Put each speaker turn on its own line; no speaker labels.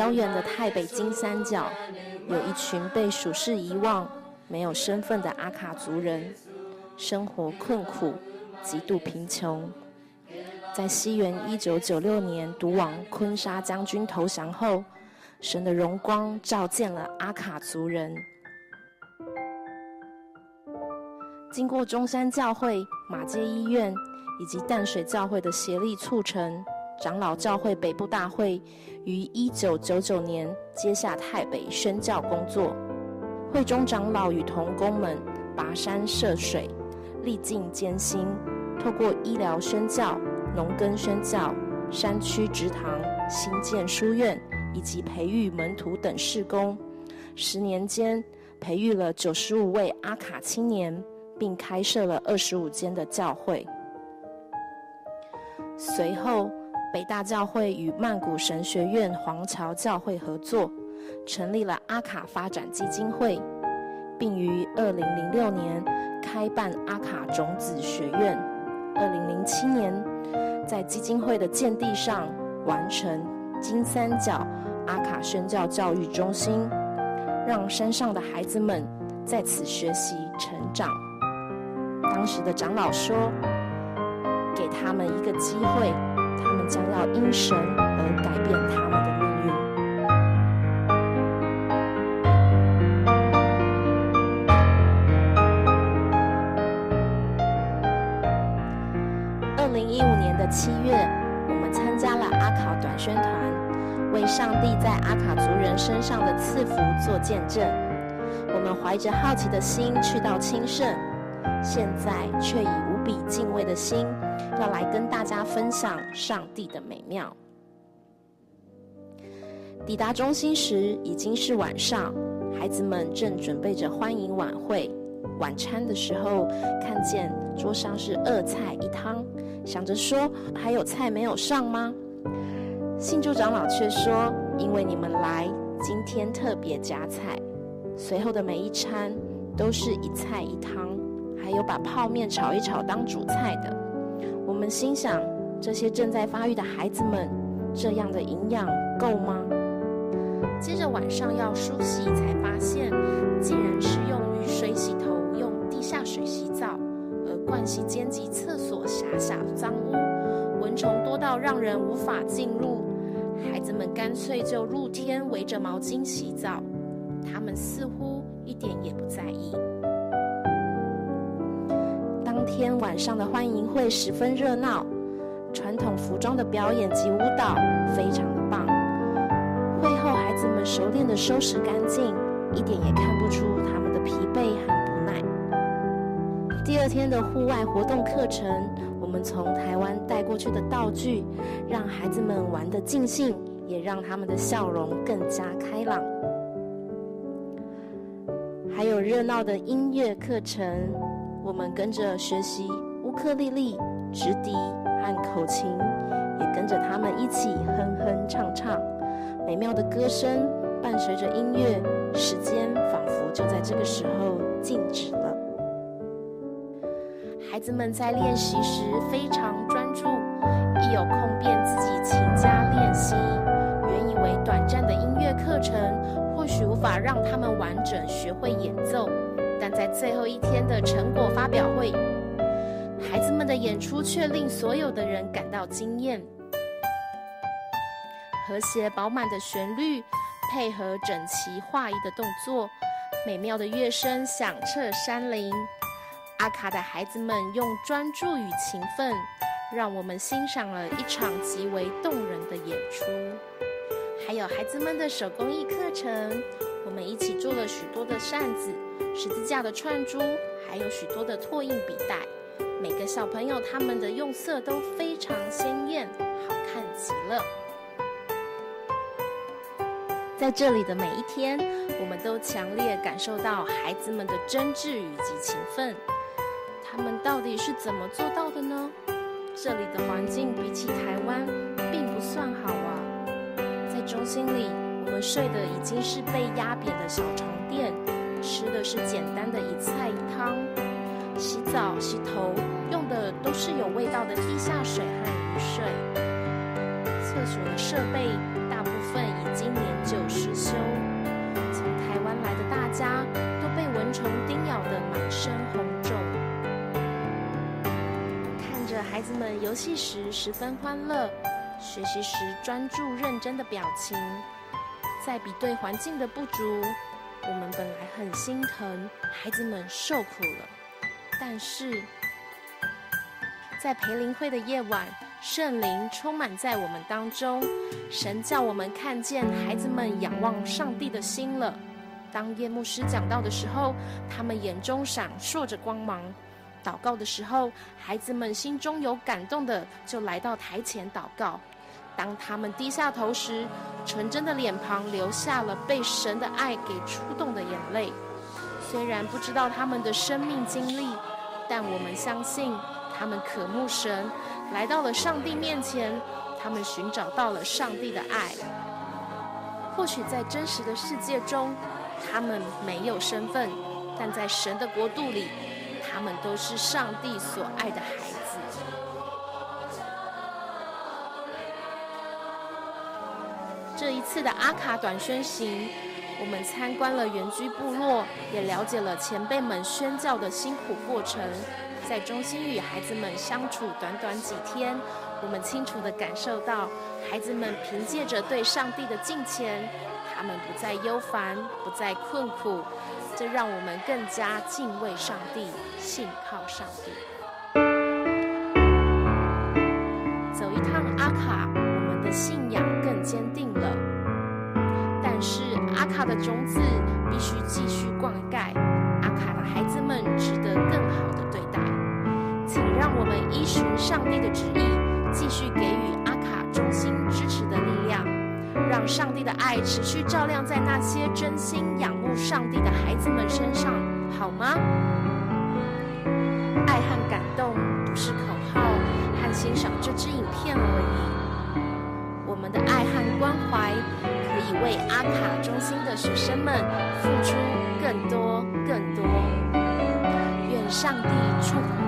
遥远的太北金三角，有一群被属世遗忘、没有身份的阿卡族人，生活困苦，极度贫穷。在西元一九九六年，独王坤沙将军投降后，神的荣光照见了阿卡族人。经过中山教会、马街医院以及淡水教会的协力促成，长老教会北部大会于一九九九年接下泰北宣教工作。会中长老与同工们跋山涉水，历尽艰辛，透过医疗宣教、农耕宣教、山区植堂、新建书院以及培育门徒等事工，十年间培育了九十五位阿卡青年。并开设了二十五间的教会。随后，北大教会与曼谷神学院黄桥教会合作，成立了阿卡发展基金会，并于二零零六年开办阿卡种子学院。二零零七年，在基金会的建地上完成金三角阿卡宣教教育中心，让山上的孩子们在此学习成长。当时的长老说：“给他们一个机会，将要因神而改变他们的命运。”二零一五年的七月，我们参加了阿卡短宣团，为上帝在阿卡族人身上的赐福做见证。我们怀着好奇的心去到清圣。现在却以无比敬畏的心，要来跟大家分享上帝的美妙。抵达中心时已经是晚上，孩子们正准备着欢迎晚会。晚餐的时候，看见桌上是二菜一汤，想着说还有菜没有上吗？信主长老却说：因为你们来，今天特别加菜。随后的每一餐都是一菜一汤。还有把泡面炒一炒当主菜的，我们心想：这些正在发育的孩子们，这样的营养够吗？接着晚上要梳洗，才发现竟然是用雨水洗头，用地下水洗澡，而盥洗间及厕所狭小脏污，蚊虫多到让人无法进入。孩子们干脆就露天围着毛巾洗澡，他们似乎一点也不在意。当天晚上的欢迎会十分热闹，传统服装的表演及舞蹈非常的棒。会后，孩子们熟练的收拾干净，一点也看不出他们的疲惫和不耐。第二天的户外活动课程，我们从台湾带过去的道具，让孩子们玩得尽兴，也让他们的笑容更加开朗。还有热闹的音乐课程。我们跟着学习乌克丽丽、直笛和口琴，也跟着他们一起哼哼唱唱。美妙的歌声伴随着音乐，时间仿佛就在这个时候静止了。孩子们在练习时非常专注，一有空便自己勤加练习。原以为短暂的音乐课程或许无法让他们完整学会演奏。但在最后一天演出却令所有的人感到惊艳。和谐饱满的旋律，配合整齐划一的动作，美妙的乐声响彻山林。阿卡的孩子们用专注与勤奋，让我们欣赏了一场极为动人的演出。还有孩子们的手工艺课程，我们一起做了许多的扇子。十字架的串珠，还有许多的拓印笔袋，每个小朋友他们的用色都非常鲜艳，好看极了。在这里的每一天，我们都强烈感受到孩子们的真挚以及勤奋。他们到底是怎么做到的呢？这里的环境比起台湾并不算好啊。在中心里，我们睡的已经是被压扁的小床垫。吃的是简单的一菜一汤，澡洗头用的都是有味道的地下水和雨水。厕所的设备大部分已经年久失修。从台湾来的大家都被蚊虫叮咬得满身红肿。看着孩子们游戏时十分欢乐，学习时专注认真的表情，在比对环境的不足，我们本来很心疼孩子们受苦了。但是，在培灵会的夜晚，圣灵充满在我们当中，神叫我们看见孩子们仰望上帝的心了。当夜牧师讲到的时候，他们眼中闪烁着光芒；祷告的时候，孩子们心中有感动的，就来到台前祷告。当他们低下头时，纯真的脸庞流下了被神的爱给触动的眼泪。虽然不知道他们的生命经历，但我们相信。他们渴慕神，来到了上帝面前，他们寻找到了上帝的爱。或许在真实的世界中，他们没有身份，但在神的国度里，他们都是上帝所爱的孩子。这一次的阿卡短宣行，我们参观了原居部落，也了解了前辈们宣教的辛苦过程。在中心与孩子们相处短短几天，我们清楚地感受到，孩子们凭借着对上帝的敬虔，他们不再忧烦，不再困苦，这让我们更加敬畏上帝，信靠上帝。阿卡的种子必须继续灌溉，阿卡的孩子们值得更好的对待。请让我们依循上帝的旨意，继续给予阿卡中心支持的力量，让上帝的爱持续照亮在那些真心仰慕上帝的孩子们身上，好吗？爱和感动不是口号和欣赏这支影片而已，我们的爱和关怀为阿卡中心的学生们付出更多更多。愿上帝祝福。